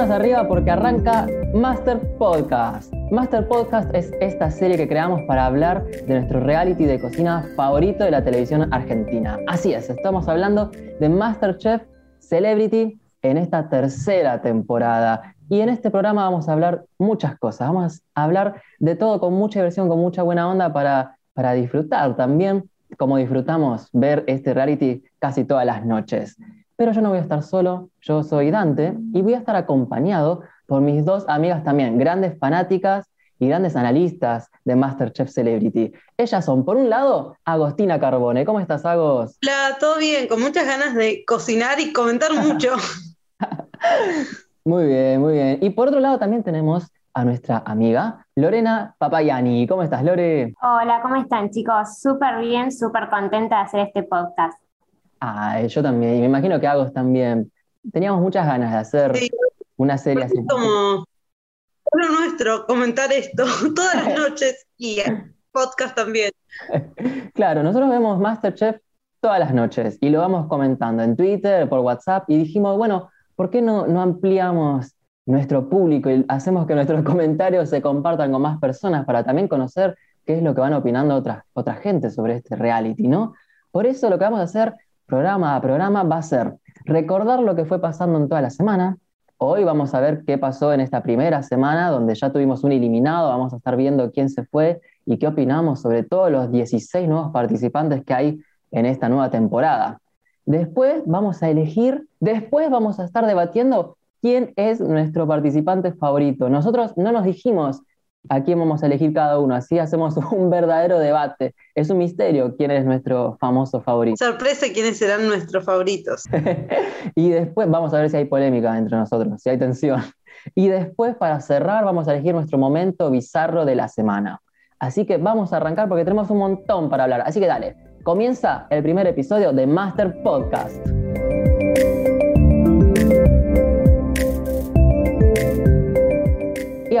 Arriba porque arranca Master Podcast. Master Podcast es esta serie que creamos para hablar de nuestro reality de cocina favorito de la televisión argentina. Así es, estamos hablando de Masterchef Celebrity en esta tercera temporada. Y en este programa vamos a hablar muchas cosas. Vamos a hablar de todo con mucha diversión, con mucha buena onda para, para disfrutar también, como disfrutamos ver este reality casi todas las noches pero yo no voy a estar solo, yo soy Dante y voy a estar acompañado por mis dos amigas también, grandes fanáticas y grandes analistas de Masterchef Celebrity. Ellas son, por un lado, Agostina Carbone. ¿Cómo estás, Agos? Hola, todo bien, con muchas ganas de cocinar y comentar mucho. muy bien, muy bien. Y por otro lado también tenemos a nuestra amiga Lorena Papayani. ¿Cómo estás, Lore? Hola, ¿cómo están, chicos? Súper bien, súper contenta de hacer este podcast. Ah, yo también, y me imagino que Agos también. Teníamos muchas ganas de hacer una serie así. como lo nuestro comentar esto todas las noches y podcast también. claro, nosotros vemos Masterchef todas las noches y lo vamos comentando en Twitter, por WhatsApp y dijimos, bueno, ¿por qué no, no ampliamos nuestro público y hacemos que nuestros comentarios se compartan con más personas para también conocer qué es lo que van opinando otras, otra gente sobre este reality, ¿no? Por eso lo que vamos a hacer programa a programa va a ser recordar lo que fue pasando en toda la semana. Hoy vamos a ver qué pasó en esta primera semana, donde ya tuvimos un eliminado, vamos a estar viendo quién se fue y qué opinamos sobre todos los 16 nuevos participantes que hay en esta nueva temporada. Después vamos a elegir, después vamos a estar debatiendo quién es nuestro participante favorito. Nosotros no nos dijimos a quién vamos a elegir cada uno. Así hacemos un verdadero debate. Es un misterio quién es nuestro famoso favorito. Sorpresa quiénes serán nuestros favoritos. y después vamos a ver si hay polémica entre nosotros, si hay tensión. Y después, para cerrar, vamos a elegir nuestro momento bizarro de la semana. Así que vamos a arrancar porque tenemos un montón para hablar. Así que dale, comienza el primer episodio de Master Podcast.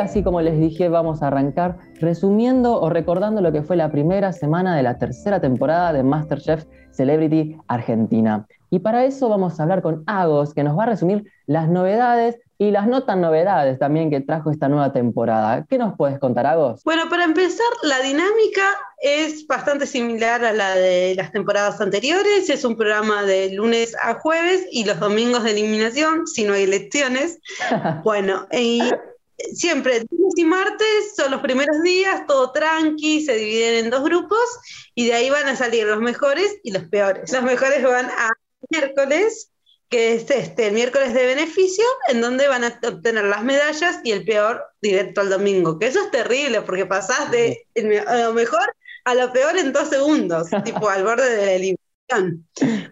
Así como les dije, vamos a arrancar resumiendo o recordando lo que fue la primera semana de la tercera temporada de MasterChef Celebrity Argentina. Y para eso vamos a hablar con Agos, que nos va a resumir las novedades y las no tan novedades también que trajo esta nueva temporada. ¿Qué nos puedes contar, Agos? Bueno, para empezar, la dinámica es bastante similar a la de las temporadas anteriores. Es un programa de lunes a jueves y los domingos de eliminación, si no hay elecciones. bueno, y siempre, lunes y martes son los primeros días, todo tranqui, se dividen en dos grupos y de ahí van a salir los mejores y los peores. Los mejores van a miércoles, que es este, el miércoles de beneficio, en donde van a obtener las medallas y el peor directo al domingo. Que eso es terrible porque pasás de lo mejor a lo peor en dos segundos, tipo al borde de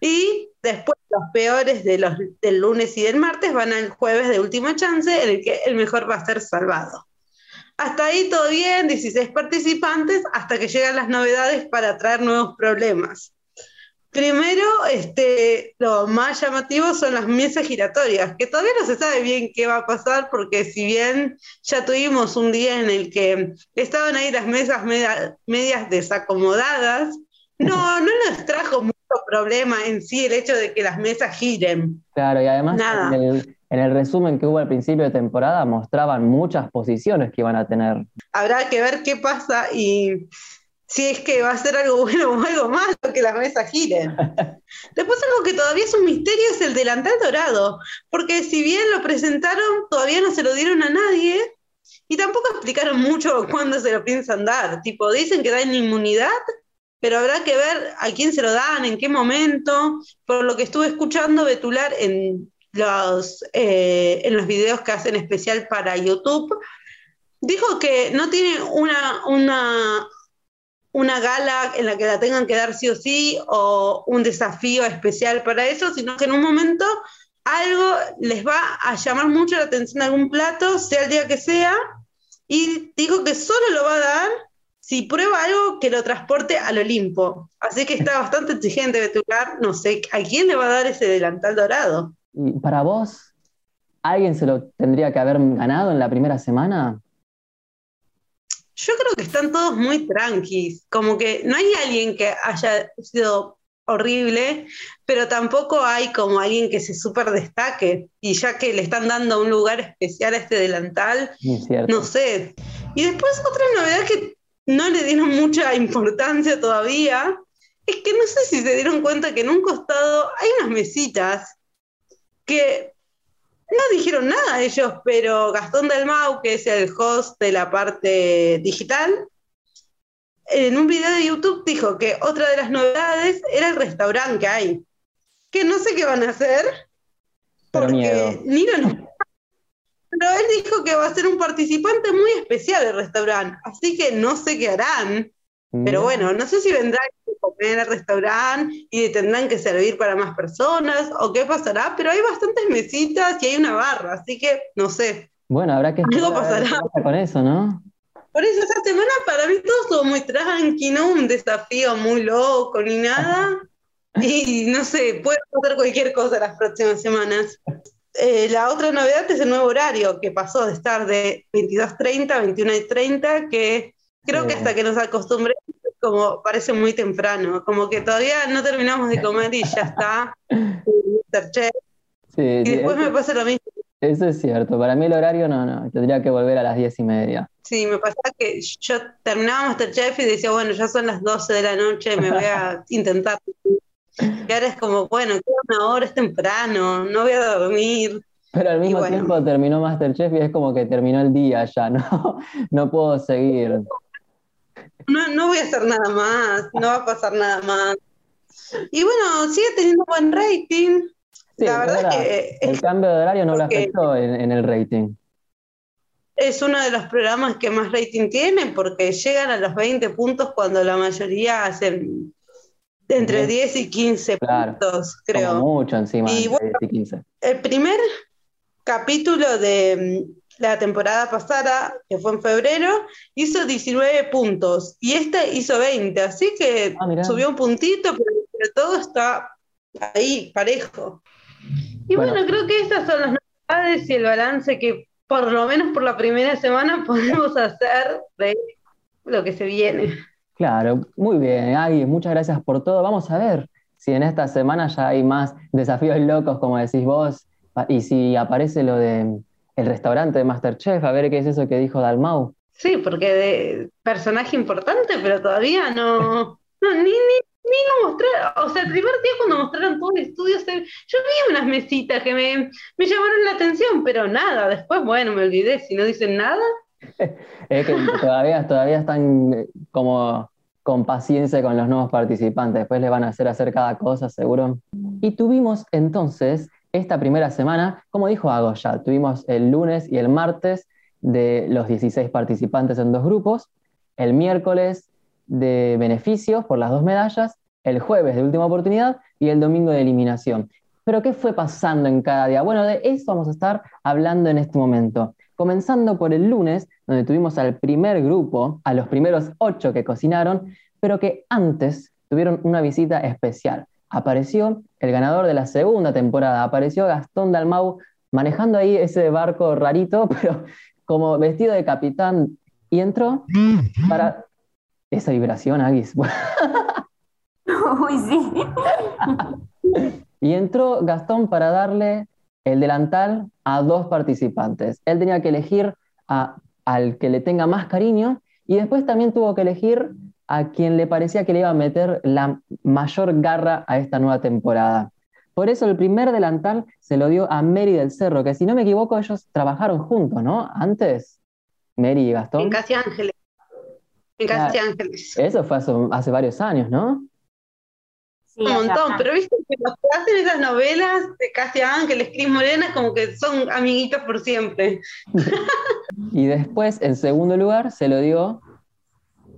Y después los peores de los, del lunes y del martes van al jueves de última chance, en el que el mejor va a ser salvado. Hasta ahí todo bien, 16 participantes, hasta que llegan las novedades para traer nuevos problemas. Primero, este, lo más llamativo son las mesas giratorias, que todavía no se sabe bien qué va a pasar, porque si bien ya tuvimos un día en el que estaban ahí las mesas medias desacomodadas, no, no nos trajo problema en sí el hecho de que las mesas giren. Claro, y además En, el, resumen que hubo al principio de temporada mostraban muchas posiciones que iban a tener. Habrá que ver qué pasa y si es que va a ser algo bueno o algo malo que las mesas giren. Después algo que todavía es un misterio es el delantal dorado, porque si bien lo presentaron, todavía no se lo dieron a nadie y tampoco explicaron mucho cuándo se lo piensan dar. Tipo, dicen que dan inmunidad, pero habrá que ver a quién se lo dan, en qué momento. Por lo que estuve escuchando Betular en los, eh, en los videos que hacen especial para YouTube, dijo que no tiene una, una, una gala en la que la tengan que dar sí o sí o un desafío especial para eso, sino que en un momento algo les va a llamar mucho la atención algún plato, sea el día que sea, y dijo que solo lo va a dar si prueba algo que lo transporte al Olimpo. Así que está bastante exigente Betular. No sé, ¿a quién le va a dar ese delantal dorado? ¿Y para vos, alguien se lo tendría que haber ganado en la primera semana? Yo creo que están todos muy tranquis. Como que no hay alguien que haya sido horrible, pero tampoco hay como alguien que se súper destaque. Y ya que le están dando un lugar especial a este delantal, no sé. Y después otra novedad que no le dieron mucha importancia todavía, es que no sé si se dieron cuenta que en un costado hay unas mesitas que no dijeron nada ellos, pero Gastón Dalmau, que es el host de la parte digital, en un video de YouTube dijo que otra de las novedades era el restaurante que hay. Que no sé qué van a hacer, porque ni lo Pero él dijo que va a ser un participante muy especial del restaurante, así que no sé qué harán. Pero bueno, no sé si vendrán a comer al restaurante y tendrán que servir para más personas o qué pasará, pero hay bastantes mesitas y hay una barra, así que no sé. Bueno, habrá que algo pasará con eso, ¿no? Por eso esta semana para mí todo estuvo muy tranqui, no un desafío muy loco ni nada. Y no sé, puede pasar cualquier cosa las próximas semanas. Eh, la otra novedad es el nuevo horario, que pasó de estar de 22.30 a 21.30, que creo que hasta que nos acostumbremos, como parece muy temprano, como que todavía no terminamos de comer y ya está. Sí, y después me pasa lo mismo eso es cierto. Para mí el horario no, no. Tendría que volver a las diez y media. Sí, me pasa que yo terminaba Masterchef y decía, bueno, ya son las 12 de la noche, me voy a intentar. Y ahora es como, bueno, una hora, es temprano, no voy a dormir. Pero al mismo tiempo terminó Masterchef y es como que terminó el día ya, ¿no? No puedo seguir. No, no voy a hacer nada más, no va a pasar nada más. Y bueno, sigue teniendo buen rating la verdad que... El cambio de horario no lo afectó en, el rating. Es uno de los programas que más rating tiene porque llegan a los 20 puntos cuando la mayoría hacen entre 10 y 15 puntos, creo. mucho encima, y, 10 y 15. El primer capítulo de mm, la temporada pasada, que fue en febrero, hizo 19 puntos y esta hizo 20, así que ah, subió un puntito, pero todo está ahí, parejo. Y bueno, creo que estas son las novedades y el balance que por lo menos por la primera semana podemos hacer de lo que se viene. Claro, muy bien, Agui, muchas gracias por todo. Vamos a ver si en esta semana ya hay más desafíos locos, como decís vos, y si aparece lo de el restaurante de Masterchef, a ver qué es eso que dijo Dalmau. Sí, porque de personaje importante, pero todavía no, no ni, ni, ni lo mostraron, o sea, el primer día cuando mostraron todo el estudio, yo vi unas mesitas que me, me, llamaron la atención, pero nada, después, bueno, me olvidé, si no dicen nada. es que todavía, todavía están eh, como con paciencia con los nuevos participantes, después les van a hacer hacer cada cosa, seguro. Y tuvimos entonces esta primera semana, como dijo Ago ya, tuvimos el lunes y el martes de los 16 participantes en dos grupos, el miércoles de beneficios por las dos medallas, el jueves de última oportunidad y el domingo de eliminación. Pero ¿qué fue pasando en cada día? Bueno, de eso vamos a estar hablando en este momento. Comenzando por el lunes, donde tuvimos al primer grupo, a los primeros ocho que cocinaron, pero que antes tuvieron una visita especial. Apareció el ganador de la segunda temporada, apareció Gastón Dalmau manejando ahí ese barco rarito, pero como vestido de capitán, y entró para esa vibración, Aguis. Uy, sí. y entró Gastón para darle el delantal a dos participantes. Él tenía que elegir a, al que le tenga más cariño y después también tuvo que elegir a quien le parecía que le iba a meter la mayor garra a esta nueva temporada. Por eso el primer delantal se lo dio a Mary del Cerro, que si no me equivoco ellos trabajaron juntos, ¿no? Antes, Mary y Gastón. En Casi Ángeles. Ángeles. Eso fue hace, varios años, ¿no? Sí, un montón, pero viste que los que hacen esas novelas de Casi Ángeles, Cris Morena, como que son amiguitos por siempre. y después, en segundo lugar, se lo dio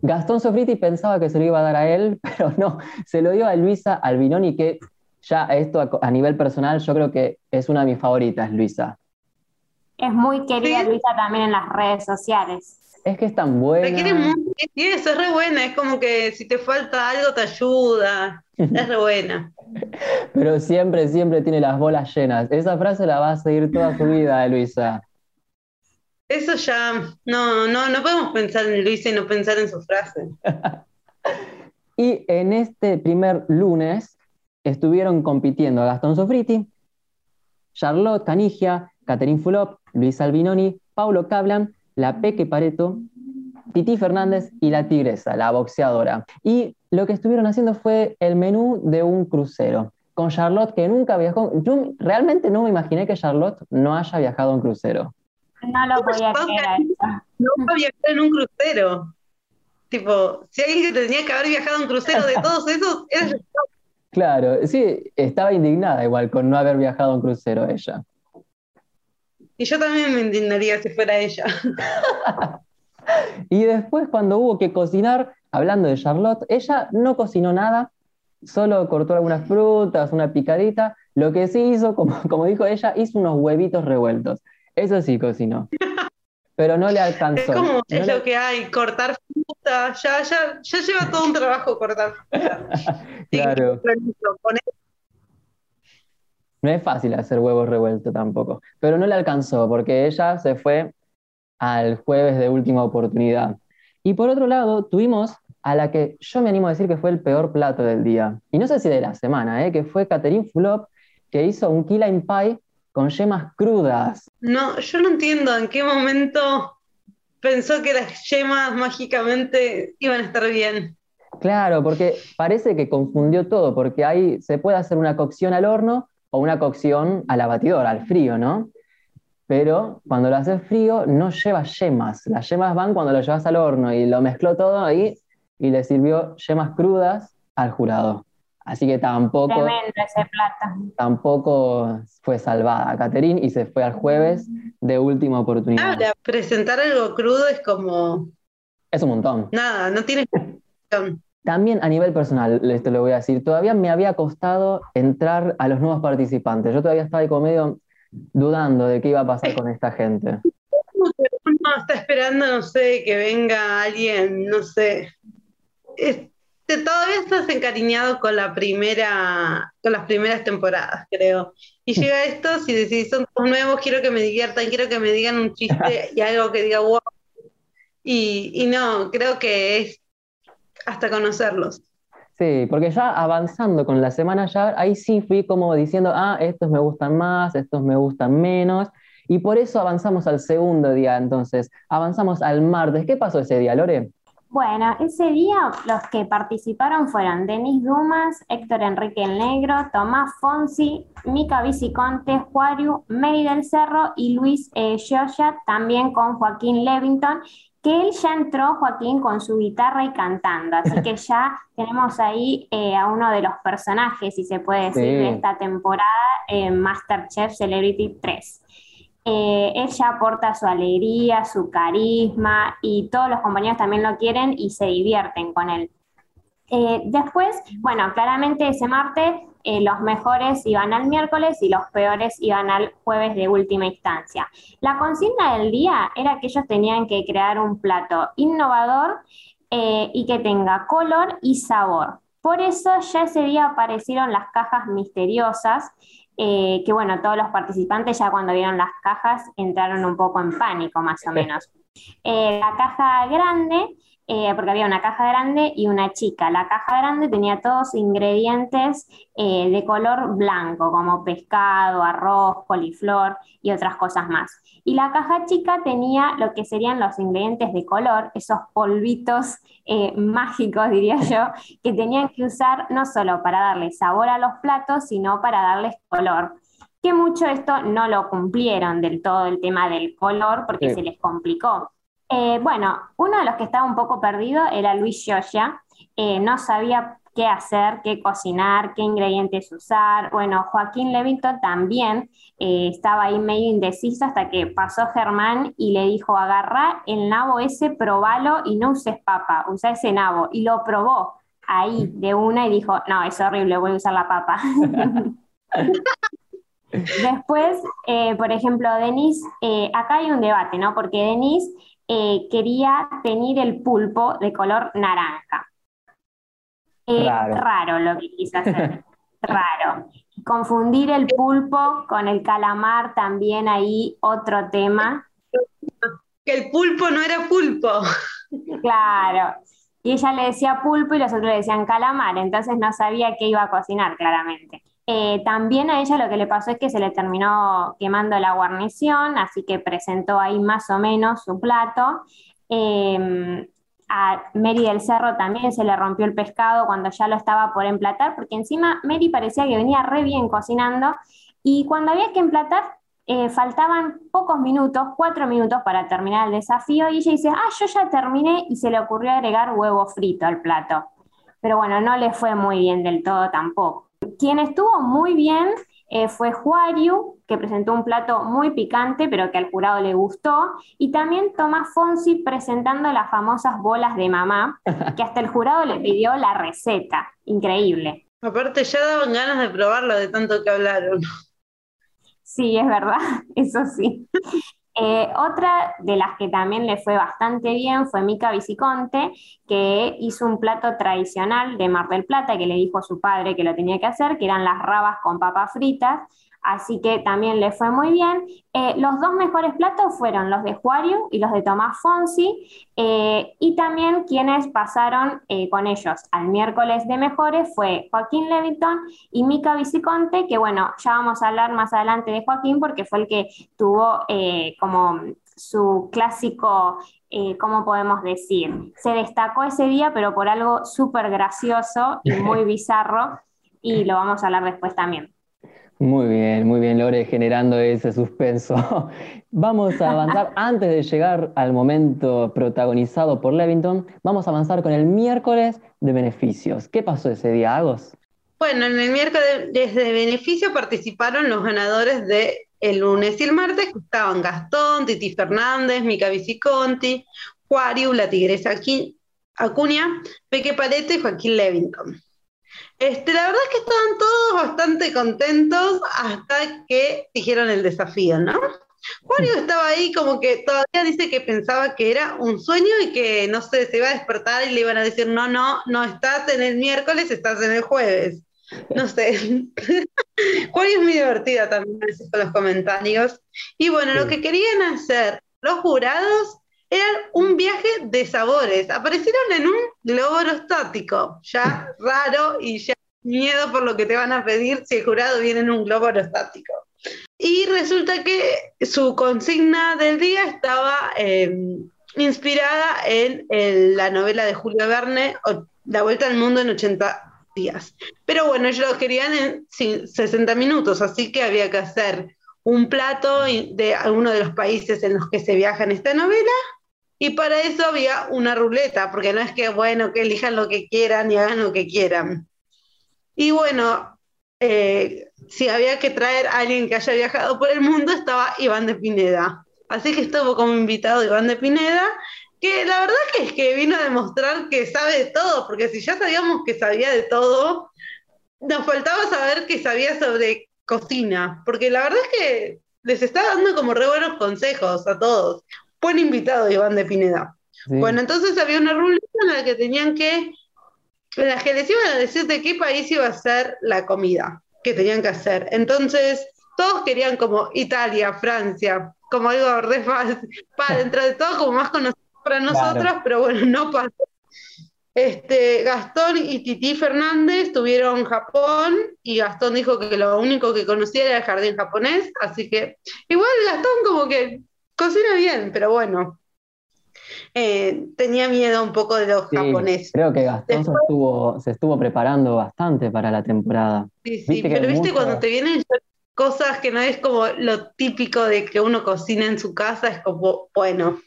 Gastón Sofriti pensaba que se lo iba a dar a él, pero no, se lo dio a Luisa Albinoni, que ya esto a, nivel personal yo creo que es una de mis favoritas, Luisa. Es muy querida Luisa también en las redes sociales. Es que es tan buena. Te quiere mucho, eso, es re buena. Es como que si te falta algo te ayuda. Es re buena. Pero siempre, siempre tiene las bolas llenas. Esa frase la va a seguir toda su vida, Luisa. Eso ya, no, no, no podemos pensar en Luisa y no pensar en su frase. y en este primer lunes estuvieron compitiendo Gastón Sofriti, Charlotte Canigia, Catherine Fulop, Luis Albinoni, Paulo Cablan, la Peque Pareto, Titi Fernández y la Tigresa, la boxeadora. Y lo que estuvieron haciendo fue el menú de un crucero. Con Charlotte, que nunca viajó. Yo realmente no me imaginé que Charlotte no haya viajado a un crucero. No lo podía creer. Nunca viajó en un crucero. Tipo, si alguien que tenía que haber viajado a un crucero de todos esos, era Claro, sí, estaba indignada igual con no haber viajado a un crucero ella. Y yo también me indignaría si fuera ella. y después cuando hubo que cocinar, hablando de Charlotte, ella no cocinó nada, solo cortó algunas frutas, una picadita. Lo que sí hizo, como, como dijo ella, hizo unos huevitos revueltos. Eso sí cocinó. Pero no le alcanzó. Es como es lo que hay, cortar fruta, ya, ya, ya lleva todo un trabajo cortar fruta. claro. No es fácil hacer huevos revueltos tampoco, pero no le alcanzó porque ella se fue al jueves de última oportunidad. Y por otro lado, tuvimos a la que yo me animo a decir que fue el peor plato del día, y no sé si de la semana, ¿eh? que fue Catherine Fulop, que hizo un key lime pie con yemas crudas. No, yo no entiendo en qué momento pensó que las yemas mágicamente iban a estar bien. Claro, porque parece que confundió todo, porque ahí se puede hacer una cocción al horno o una cocción a la batidora, al frío, ¿no? Pero cuando lo haces frío no lleva yemas. Las yemas van cuando lo llevas al horno y lo mezcló todo ahí y le sirvió yemas crudas al jurado. Así que tampoco, ese plata. tampoco fue salvada Caterín y se fue al jueves de última oportunidad. Ahora, presentar algo crudo es como... Es un montón. Nada, no tiene... También a nivel personal, esto lo voy a decir, todavía me había costado entrar a los nuevos participantes. Yo todavía estaba ahí como medio dudando de qué iba a pasar con esta gente. Uno está esperando, no sé, que venga alguien, no sé. todavía estás encariñado con la primera, con las primeras temporadas, creo. Y llega esto, si decís son todos nuevos, quiero que me diviertan, quiero que me digan un chiste y algo que diga wow. Y no, creo que es hasta conocerlos. Sí, porque ya avanzando con la semana ya, ahí sí fui como diciendo, ah, estos me gustan más, estos me gustan menos, y por eso avanzamos al segundo día, entonces, avanzamos al martes. ¿Qué pasó ese día, Lore? Bueno, ese día los que participaron fueron Denis Dumas, Héctor Enrique el Negro, Tomás Fonsi, Mica Viciconte, Juario, Mary del Cerro y Luis eh, también con Joaquín Levington que él ya entró, Joaquín, con su guitarra y cantando, así que ya tenemos ahí eh, a uno de los personajes, si se puede decir, de esta temporada, en Masterchef Celebrity 3. Eh, él ya aporta su alegría, su carisma y todos los compañeros también lo quieren y se divierten con él. Eh, después, bueno, claramente ese martes eh, los mejores iban al miércoles y los peores iban al jueves de última instancia. La consigna del día era que ellos tenían que crear un plato innovador eh, y que tenga color y sabor. Por eso ya ese día aparecieron las cajas misteriosas, eh, que bueno, todos los participantes ya cuando vieron las cajas entraron un poco en pánico más o menos. la caja grande eh, porque había una caja grande y una chica. La caja grande tenía todos ingredientes eh, de color blanco, como pescado, arroz, coliflor y otras cosas más. Y la caja chica tenía lo que serían los ingredientes de color, esos polvitos eh, mágicos, diría yo, que tenían que usar no solo para darle sabor a los platos, sino para darles color que mucho esto no lo cumplieron del todo el tema del color porque se les complicó. Eh, bueno, uno de los que estaba un poco perdido era Luis Yoya. Eh, no sabía qué hacer, qué cocinar, qué ingredientes usar. Bueno, Joaquín Levington también eh, estaba ahí medio indeciso hasta que pasó Germán y le dijo, agarra el nabo ese, probalo y no uses papa, usa ese nabo. Y lo probó ahí de una y dijo, no, es horrible, voy a usar la papa. Después, por ejemplo, Denis, acá hay un debate, ¿no? Porque Denis eh, quería tener el pulpo de color naranja. raro. raro lo que quiso hacer. raro. Confundir el pulpo con el calamar también ahí otro tema. Que el pulpo no era pulpo. Claro. y ella le decía pulpo y los otros le decían calamar, entonces no sabía qué iba a cocinar claramente. Eh, también a ella lo que le pasó es que se le terminó quemando la guarnición, así que presentó ahí más o menos su plato. Em, a Mary del Cerro también se le rompió el pescado cuando ya lo estaba por emplatar, porque encima Mary parecía que venía re bien cocinando y cuando había que emplatar eh, faltaban pocos minutos, cuatro minutos para terminar el desafío y ella dice, ah, yo ya terminé y se le ocurrió agregar huevo frito al plato. Pero bueno, no le fue muy bien del todo tampoco. Quien estuvo muy bien eh, fue Juariu, que presentó un plato muy picante, pero que al jurado le gustó, y también Tomás Fonsi presentando las famosas bolas de mamá, que hasta el jurado le pidió la receta. Increíble. Aparte ya daban ganas de probarlo de tanto que hablaron. Sí, es verdad, eso sí. Eh, otra de las que también le fue bastante bien fue Mica Viciconte, que hizo un plato tradicional de Mar del Plata que le dijo a su padre que lo tenía que hacer, que eran las rabas con papas fritas así que también le fue muy bien. Eh, los dos mejores platos fueron los de Juario y los de Tomás Fonsi, eh, y también quienes pasaron eh, con ellos al miércoles de mejores fue Joaquín Levington y Mica Viciconte, que bueno, ya vamos a hablar más adelante de Joaquín porque fue el que tuvo como su clásico ¿cómo podemos decir? Se destacó ese día, pero por algo súper gracioso y muy bizarro, y lo vamos a hablar después también. Muy bien, muy bien, Lore, generando ese suspenso. Vamos a avanzar, antes de llegar al momento protagonizado por Levington, vamos a avanzar con el miércoles de beneficios. ¿Qué pasó ese día, Agos? Bueno, en el miércoles de beneficio participaron los ganadores de el lunes y el martes, que estaban Gastón, Titi Fernández, Mica Viciconti, Juariu, la tigresa Acuña, Peque Parete y Joaquín Levington. Este, la verdad es que estaban todos bastante contentos hasta que dijeron el desafío, ¿no? Mario estaba ahí como que todavía dice que pensaba que era un sueño y que no sé, se iba a despertar y le iban a decir, no, no, no estás en el miércoles, estás en el jueves. No sé. Juario es muy divertida también con los comentarios. Y bueno, lo que querían hacer los jurados era un viaje de sabores. Aparecieron en un globo aerostático, ya raro y ya miedo por lo que te van a pedir si el jurado viene en un globo aerostático. Y resulta que su consigna del día estaba em, inspirada en, la novela de Julio Verne, La Vuelta al Mundo en 80 días. Pero bueno, ellos lo querían en 60 minutos, así que había que hacer un plato de alguno de los países en los que se viaja en esta novela y para eso había una ruleta, porque no es que, bueno, que elijan lo que quieran y hagan lo que quieran. Y bueno, eh, si había que traer a alguien que haya viajado por el mundo, estaba Iván de Pineda. Así que estuvo como invitado Iván de Pineda, que la verdad es que vino a demostrar que sabe de todo, porque si ya sabíamos que sabía de todo, nos faltaba saber que sabía sobre cocina, porque la verdad es que les está dando como re buenos consejos a todos. Buen invitado Iván de Pineda. Bueno, entonces había una ruleta en la que tenían que, en la que les iban a decir de qué país iba a ser la comida que tenían que hacer. Entonces, todos querían como Italia, Francia, como algo re para dentro de todo como más conocido para nosotros, pero bueno, no pasó. Este, Gastón y Titi Fernández tuvieron Japón y Gastón dijo que lo único que conocía era el jardín japonés, así que igual Gastón como que Cocina bien, pero bueno. Eh, tenía miedo un poco de los japoneses. Creo que Gastón se, estuvo, se estuvo preparando bastante para la temporada. Sí, sí, pero viste cuando te vienen cosas que no es como lo típico de que uno cocina en su casa, es como, bueno,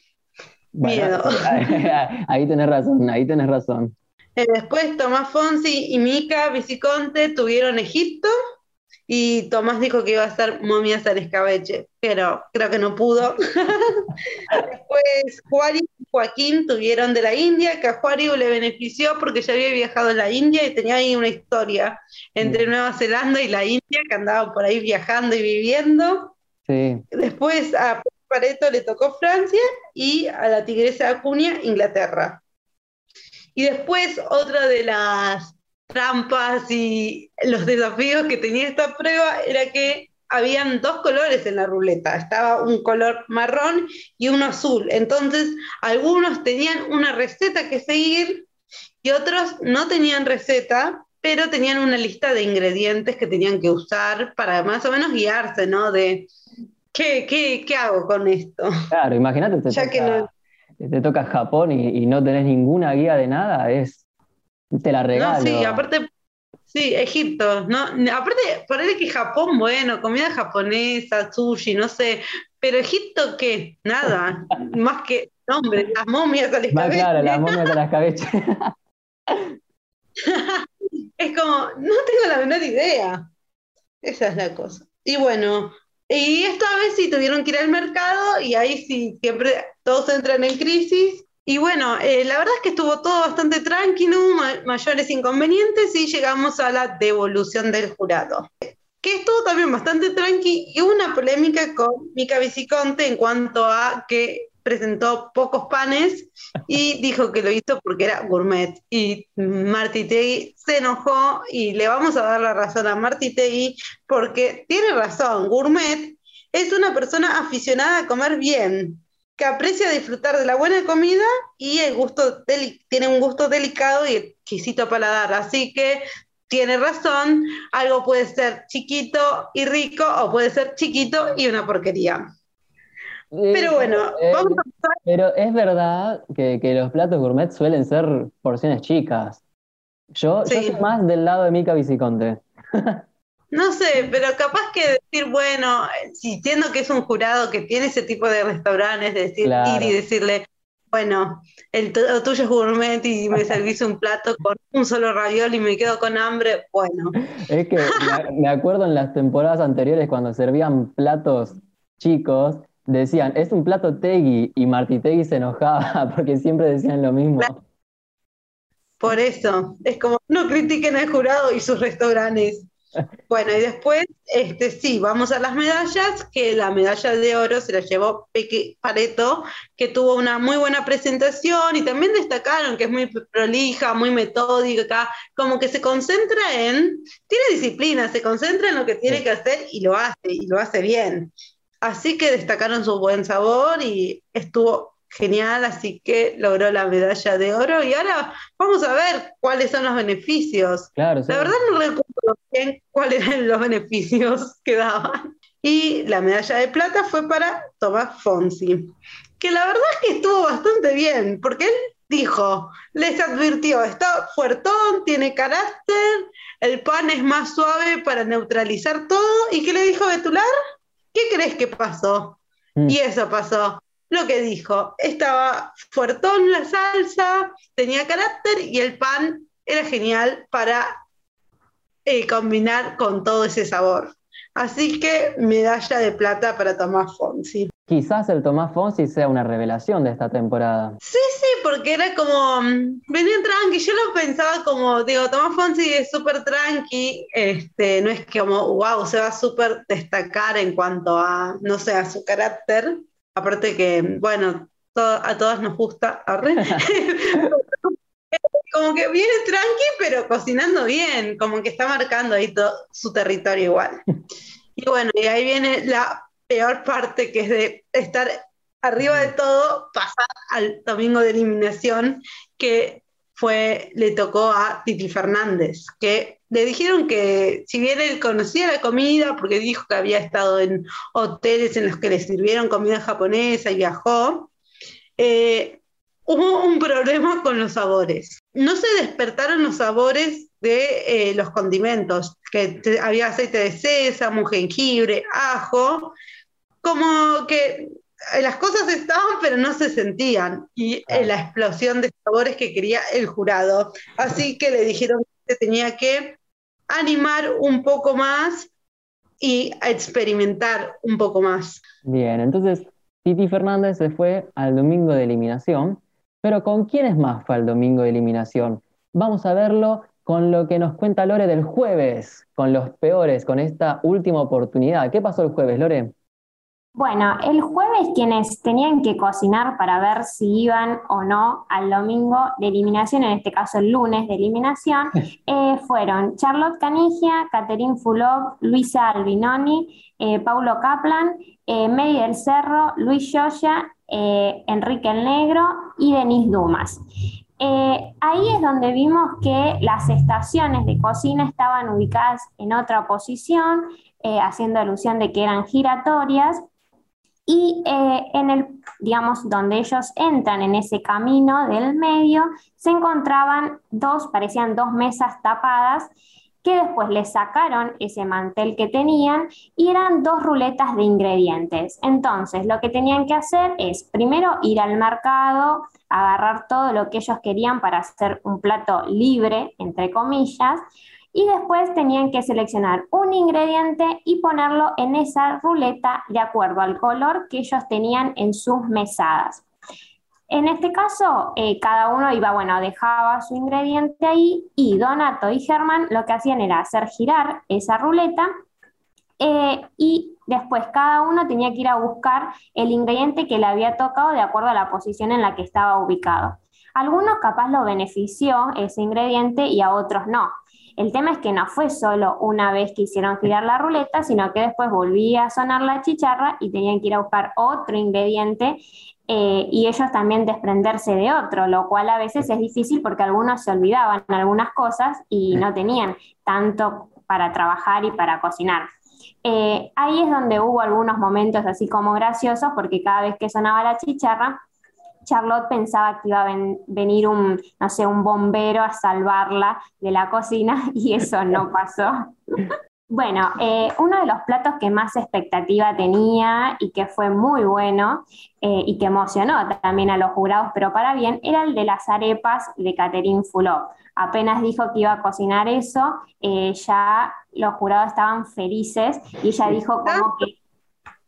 miedo. Ahí tenés razón, ahí tenés razón. Eh, después Tomás Fonsi y Mica Viciconte tuvieron Egipto y Tomás dijo que iba a hacer momias al escabeche, pero creo que no pudo. Después Juárez y Joaquín tuvieron de la India, que a Juárez le benefició porque ya había viajado a la India y tenía ahí una historia entre Nueva Zelanda y la India, que andaba por ahí viajando y viviendo. Después a Pareto le tocó Francia y a la tigresa Acuña Inglaterra. Y después otra de las trampas y los desafíos que tenía esta prueba era que habían dos colores en la ruleta, estaba un color marrón y uno azul. Entonces, algunos tenían una receta que seguir y otros no tenían receta, pero tenían una lista de ingredientes que tenían que usar para más o menos guiarse, ¿no? De qué, qué, qué hago con esto. Claro, imagínate, te, Ya que toca, te toca Japón y, y no tenés ninguna guía de nada, es te la No, regalo. sí, aparte, sí, Egipto, ¿no? Aparte, ponele que Japón, bueno, comida japonesa, sushi, no sé, pero Egipto, ¿qué? Nada, más que nombre, las momias al Más escabeche. claro, la momia con las cabezas. Es como, no tengo la menor idea. Esa es la cosa. Y bueno, y esta vez sí tuvieron que ir al mercado y ahí sí, siempre todos entran en crisis. Y bueno, eh, la verdad es que estuvo todo bastante tranquilo, ma- mayores inconvenientes y llegamos a la devolución del jurado. Que estuvo también bastante tranqui y hubo una polémica con Mica Viciconte en cuanto a que presentó pocos panes y dijo que lo hizo porque era gourmet. Y Marty Tegui se enojó y le vamos a dar la razón a Marty Tegui porque tiene razón, gourmet es una persona aficionada a comer bien, que aprecia disfrutar de la buena comida y el gusto tiene un gusto delicado y exquisito paladar. Así que tiene razón, algo puede ser chiquito y rico o puede ser chiquito y una porquería. Pero bueno, Eh, vamos a pasar. Pero es verdad que, que los platos gourmet suelen ser porciones chicas. Yo, yo soy más del lado de Mica Viciconte. No sé, pero capaz que decir, bueno, si siendo que es un jurado que tiene ese tipo de restaurantes, decir, Claro. ir y decirle, bueno, el tuyo es gourmet y me servís un plato con un solo ravioli y me quedo con hambre, bueno, Es que me, acuerdo en las temporadas anteriores cuando servían platos chicos, decían, es un plato Tegui, y Marty Tegui se enojaba porque siempre decían lo mismo. por eso, es como, no critiquen al jurado y sus restaurantes. Bueno, y después, este, sí, vamos a las medallas, que la medalla de oro se la llevó Peque Pareto, que tuvo una muy buena presentación y también destacaron que es muy prolija, muy metódica, como que se concentra en, tiene disciplina, se concentra en lo que tiene que hacer y lo hace, y lo hace bien. Así que destacaron su buen sabor y estuvo genial, así que logró la medalla de oro y ahora vamos a ver cuáles son los beneficios. Claro, sí. La verdad no recuerdo bien cuáles eran los beneficios que daban. Y la medalla de plata fue para Tomás Fonsi, que la verdad es que estuvo bastante bien, porque él dijo, les advirtió, está fuertón, tiene carácter, el pan es más suave para neutralizar todo. ¿Y qué le dijo Betular? ¿Qué crees que pasó? Mm. Y eso pasó. Lo que dijo, estaba fuertón la salsa, tenía carácter y el pan era genial para eh, combinar con todo ese sabor. Así que medalla de plata para Tomás Fonsi. Quizás el Tomás Fonsi sea una revelación de esta temporada. Sí, sí, porque era como, mm, venía tranqui, yo lo pensaba como, digo, Tomás Fonsi es súper tranqui, este, no es como, wow, se va a súper destacar en cuanto a, no sé, a su carácter, aparte que, bueno, a todas nos gusta, arre. como que viene tranqui, pero cocinando bien, como que está marcando ahí todo su territorio igual. Y bueno, y ahí viene la peor parte, que es de estar arriba de todo, pasar al domingo de eliminación, que fue, le tocó a Titi Fernández, que le dijeron que si bien él conocía la comida, porque dijo que había estado en hoteles en los que le sirvieron comida japonesa y viajó, eh, hubo un problema con los sabores. No se despertaron los sabores de eh, los condimentos, que te- había aceite de sésamo, jengibre, ajo, como que eh, las cosas estaban pero no se sentían y eh, la explosión de sabores que quería el jurado. Así que le dijeron que tenía que animar un poco más y experimentar un poco más. Bien, entonces Titi Fernández se fue al domingo de eliminación, pero ¿con quiénes más fue al domingo de eliminación? Vamos a verlo con lo que nos cuenta Lore del jueves, con los peores, con esta última oportunidad. ¿Qué pasó el jueves, Lore? Bueno, el jueves quienes tenían que cocinar para ver si iban o no al domingo de eliminación, en este caso el lunes de eliminación, eh, fueron Charlotte Canigia, Catherine Fulop, Luisa Albinoni, eh, Paulo Kaplan, eh, Mary del Cerro, Luis Yoya, eh, Enrique el Negro y Denis Dumas. Eh, ahí es donde vimos que las estaciones de cocina estaban ubicadas en otra posición, eh, haciendo alusión de que eran giratorias, y eh, en el, digamos, donde ellos entran en ese camino del medio, se encontraban dos, parecían dos mesas tapadas, que después les sacaron ese mantel que tenían y eran dos ruletas de ingredientes. Entonces, lo que tenían que hacer es primero ir al mercado, agarrar todo lo que ellos querían para hacer un plato libre, entre comillas, y después tenían que seleccionar un ingrediente y ponerlo en esa ruleta de acuerdo al color que ellos tenían en sus mesadas. En este caso, eh, cada uno iba, bueno, dejaba su ingrediente ahí y Donato y Germán lo que hacían era hacer girar esa ruleta eh, y después cada uno tenía que ir a buscar el ingrediente que le había tocado de acuerdo a la posición en la que estaba ubicado. algunos capaz lo benefició ese ingrediente y a otros no. El tema es que no fue solo una vez que hicieron girar la ruleta, sino que después volvía a sonar la chicharra y tenían que ir a buscar otro ingrediente eh, y ellos también desprenderse de otro, lo cual a veces es difícil porque algunos se olvidaban algunas cosas y no tenían tanto para trabajar y para cocinar. Eh, ahí es donde hubo algunos momentos así como graciosos porque cada vez que sonaba la chicharra, Charlotte pensaba que iba a venir un, no sé, un bombero a salvarla de la cocina y eso no pasó. Bueno, eh, uno de los platos que más expectativa tenía y que fue muy bueno eh, y que emocionó también a los jurados, pero para bien, era el de las arepas de Catherine Fulop. Apenas dijo que iba a cocinar eso, eh, ya los jurados estaban felices y ella dijo como que...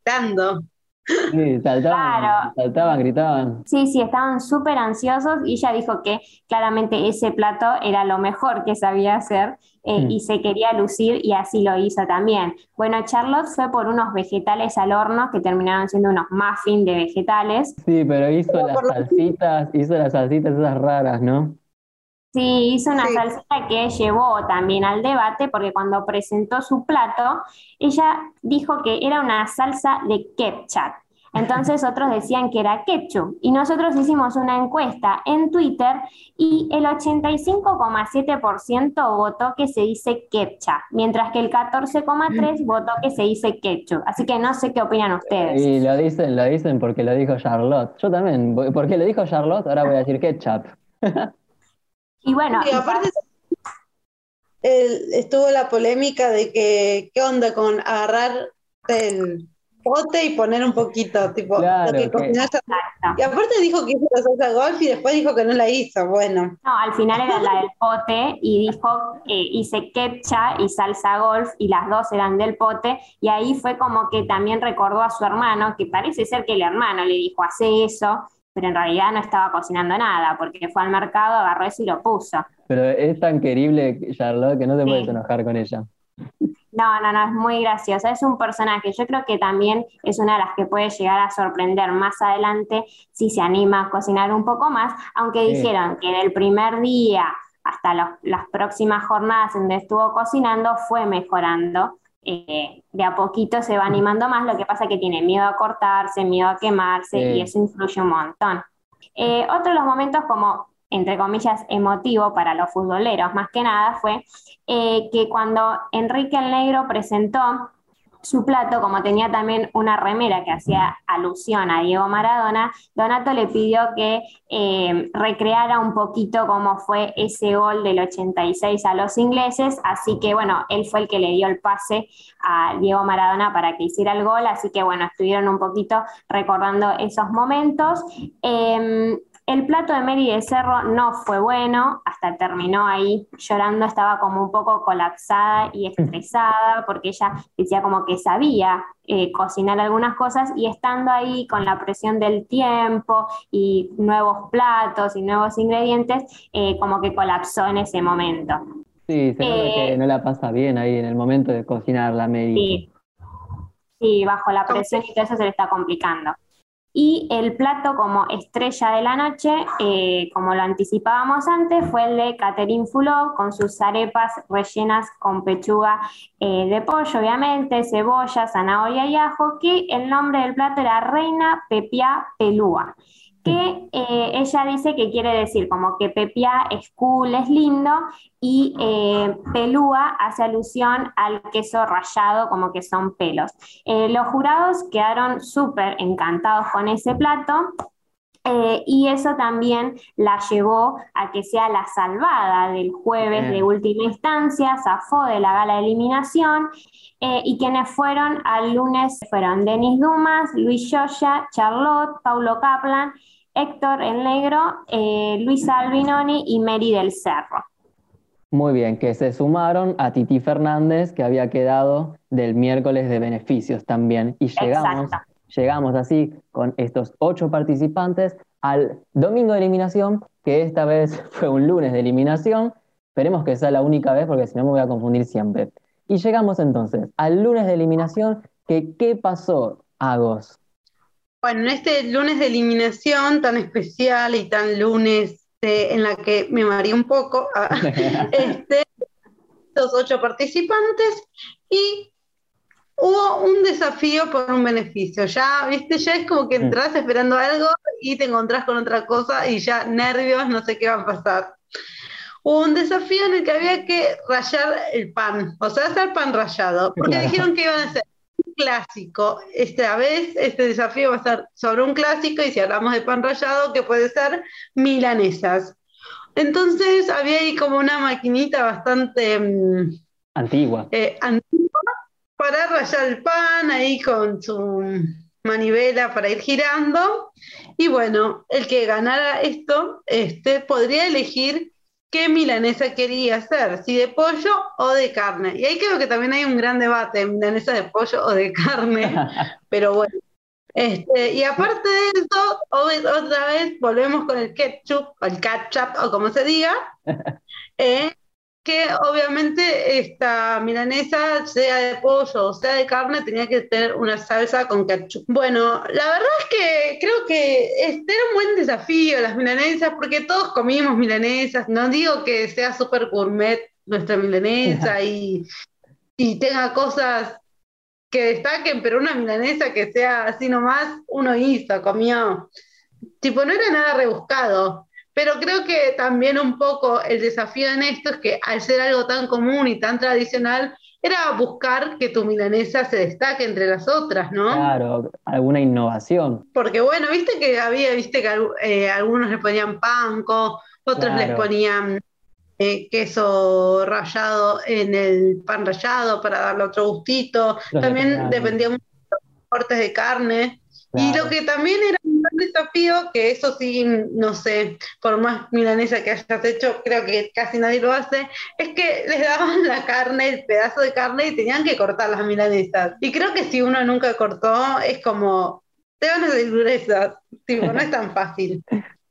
Dando. Sí, saltaban, saltaban, gritaban. Sí, sí, estaban súper ansiosos y ella dijo que claramente ese plato era lo mejor que sabía hacer eh, mm. y se quería lucir y así lo hizo también. Bueno, Charlotte fue por unos vegetales al horno que terminaron siendo unos muffins de vegetales. Sí, pero hizo las salsitas, hizo las salsitas esas raras, ¿no? Sí, hizo una salsita que llevó también al debate porque cuando presentó su plato, ella dijo que era una salsa de ketchup. Entonces otros decían que era ketchup. Y nosotros hicimos una encuesta en Twitter y el 85,7% votó que se dice ketchup, mientras que el 14,3% votó que se dice ketchup. Así que no sé qué opinan ustedes. Y lo dicen, lo dicen porque lo dijo Charlotte. Yo también, porque lo dijo Charlotte, ahora voy a decir ketchup. Y bueno. Y aparte estuvo la polémica de que, ¿qué onda con agarrar el pote y poner un poquito, tipo, lo que, Y aparte dijo que hizo la salsa golf y después dijo que no la hizo, bueno. No, al final era la del pote y dijo, eh, hice ketchup y salsa golf y las dos eran del pote y ahí fue como que también recordó a su hermano, que parece ser que el hermano le dijo, hace eso pero en realidad no estaba cocinando nada, porque fue al mercado, agarró eso y lo puso. Pero es tan querible, Charlotte, que no te puedes enojar con ella. No, no, no, es muy graciosa. Es un personaje. Yo creo que también es una de las que puede llegar a sorprender más adelante si se anima a cocinar un poco más, aunque dijeron que del primer día hasta las próximas jornadas en donde estuvo cocinando fue mejorando. Eh, de a poquito se va animando más, lo que pasa es que tiene miedo a cortarse, miedo a quemarse y eso influye un montón. Eh, otro de los momentos como, entre comillas, emotivo para los futboleros, más que nada, fue eh, que cuando Enrique el Negro presentó su plato, como tenía también una remera que hacía alusión a Diego Maradona, Donato le pidió que eh, recreara un poquito cómo fue ese gol del 86 a los ingleses, así que bueno, él fue el que le dio el pase a Diego Maradona para que hiciera el gol, así que bueno, estuvieron un poquito recordando esos momentos. Em, el plato de Mary de Cerro no fue bueno, hasta terminó ahí llorando, estaba como un poco colapsada y estresada porque ella decía como que sabía eh, cocinar algunas cosas y estando ahí con la presión del tiempo y nuevos platos y nuevos ingredientes, eh, como que colapsó en ese momento. Sí, se que eh, no la pasa bien ahí en el momento de cocinar la Mary. Sí. sí, bajo la presión y todo eso se le está complicando. Y el plato como estrella de la noche, eh, como lo anticipábamos antes, fue el de Catherine Fulop con sus arepas rellenas con pechuga eh, de pollo, obviamente, cebolla, zanahoria y ajo, que el nombre del plato era Reina Pepia Pelúa. Que eh, ella dice que quiere decir como que Pepia es cool, es lindo, y eh, pelúa hace alusión al queso rallado, como que son pelos. Eh, los jurados quedaron súper encantados con ese plato. y eso también la llevó a que sea la salvada del jueves de última instancia, zafó de la gala de eliminación y quienes fueron al lunes fueron Denis Dumas, Luis Yoya, Charlotte, Paulo Kaplan Héctor El Negro, eh, Luis Albinoni y Mary del Cerro. Muy bien, que se sumaron a Titi Fernández, que había quedado del miércoles de beneficios también. Y llegamos, llegamos así con estos ocho participantes al domingo de eliminación, que esta vez fue un lunes de eliminación. Esperemos que sea la única vez, porque si no me voy a confundir siempre. Y llegamos entonces al lunes de eliminación, que ¿qué pasó, Agos? Bueno, en este lunes de eliminación tan especial y tan lunes en la que me mareé un poco, ah, este, los ocho participantes y hubo un desafío por un beneficio. Ya, viste, ya es como que mm. entras esperando algo y te encontrás con otra cosa y ya nervios, no sé qué va a pasar. Hubo un desafío en el que había que rayar el pan, o sea, hacer pan rayado, porque dijeron que iban a hacer clásico. Esta vez este desafío va a ser sobre un clásico y si hablamos de pan rallado, que puede ser milanesas. Entonces había ahí como una maquinita bastante mm, antigua. Eh, antigua para rayar el pan ahí con su manivela para ir girando. Y bueno, el que ganara esto este, podría elegir qué milanesa quería hacer, si de pollo o de carne. Y ahí creo que también hay un gran debate, milanesa de pollo o de carne, pero bueno. Este, y aparte de eso, otra vez volvemos con el ketchup, o el ketchup, o como se diga, eh, que obviamente esta milanesa, sea de pollo o sea de carne, tenía que tener una salsa con ketchup. Bueno, la verdad es que creo que este era un buen desafío las milanesas, porque todos comimos milanesas. No digo que sea súper gourmet nuestra milanesa y, y tenga cosas que destaquen, pero una milanesa que sea así nomás, uno hizo, comió. Tipo, no era nada rebuscado. Pero creo que también un poco el desafío en esto es que al ser algo tan común y tan tradicional, era buscar que tu milanesa se destaque entre las otras, ¿no? Claro, alguna innovación. Porque bueno, viste que había, viste que eh, algunos le ponían panco, otros les ponían eh, queso rallado en el pan rallado para darle otro gustito. También dependía mucho de los cortes de carne. Y lo que también era desafío, que eso sí, no sé, por más milanesa que hayas hecho, creo que casi nadie lo hace, es que les daban la carne, el pedazo de carne y tenían que cortar las milanesas. Y creo que si uno nunca cortó, es como, te van a hacer gruesas, tipo, no es tan fácil.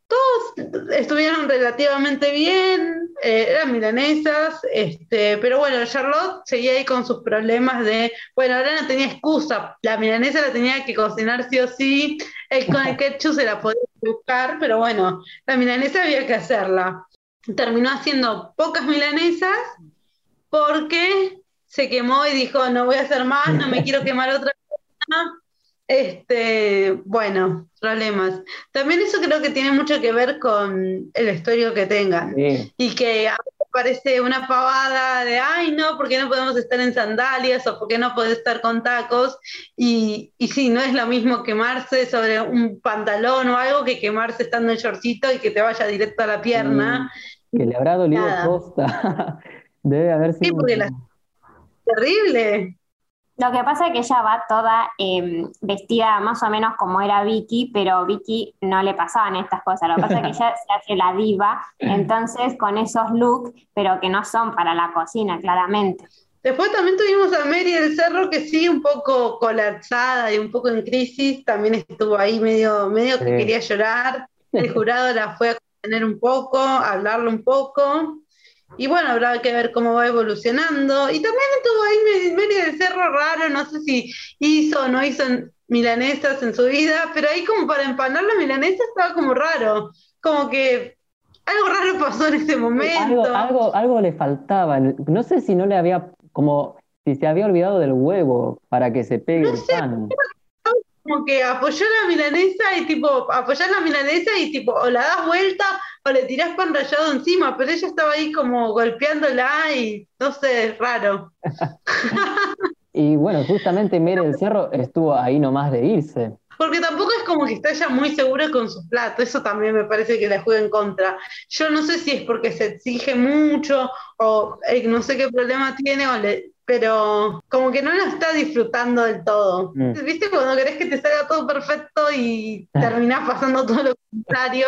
Todos estuvieron relativamente bien, eh, eran milanesas, este, pero bueno, Charlotte seguía ahí con sus problemas de, bueno, ahora no tenía excusa, la milanesa la tenía que cocinar sí o sí, el, con el ketchup se la podía buscar, pero bueno, la milanesa había que hacerla. Terminó haciendo pocas milanesas porque se quemó y dijo, no voy a hacer más, no me quiero quemar otra cosa este, bueno, problemas. También eso creo que tiene mucho que ver con el vestuario que tengan. Y que a parece una pavada de, ay, no, ¿por qué no podemos estar en sandalias o por qué no podés estar con tacos? Y, y sí, no es lo mismo quemarse sobre un pantalón o algo que quemarse estando en shortcito y que te vaya directo a la pierna. que le habrá dolido costa. Debe haber sido. Sí, porque la... terrible. Lo que pasa es que ella va toda em, vestida más o menos como era Vicky, pero Vicky no le pasaban estas cosas. Lo que pasa es que ella se hace la diva, entonces con esos looks, pero que no son para la cocina, claramente. Después también tuvimos a Mary del Cerro, que sí, un poco colapsada y un poco en crisis, también estuvo ahí medio, medio que quería llorar. El jurado la fue a contener un poco, a hablarle un poco. Y bueno, habrá que ver cómo va evolucionando. Y también estuvo ahí medio del cerro raro, no sé si hizo o no hizo milanesas en su vida, pero ahí como para empanar la milanesa estaba como raro. Como que algo raro pasó en ese momento. Algo, algo, le faltaba. No sé si no le había, como, si se había olvidado del huevo para que se pegue el pan. como que apoyó la milanesa y tipo, apoyás la milanesa y tipo, o la das vuelta o le tirás pan rallado encima, pero ella estaba ahí como golpeándola y no sé, raro. y bueno, justamente Mere del Cerro estuvo ahí nomás de irse. Porque tampoco es como que está ella muy segura con sus platos, eso también me parece que le juega en contra. Yo no sé si es porque se exige mucho o eh, no sé qué problema tiene o le, pero como que no lo está disfrutando del todo. Mm. ¿Viste cuando querés que te salga todo perfecto y terminás pasando todo lo contrario?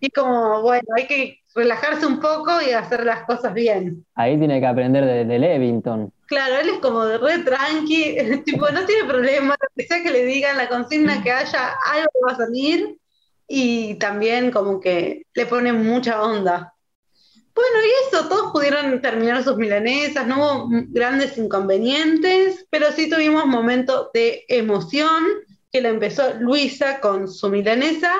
Y como, bueno, hay que relajarse un poco y hacer las cosas bien. Ahí tiene que aprender de, de Levington. Claro, él es como de re tranqui, tipo, no tiene problema, lo que sea que le digan, la consigna que haya, algo va a salir y también como que le pone mucha onda. Bueno, y eso, todos pudieron terminar sus milanesas, no hubo grandes inconvenientes, pero sí tuvimos momentos de emoción, que la empezó Luisa con su milanesa,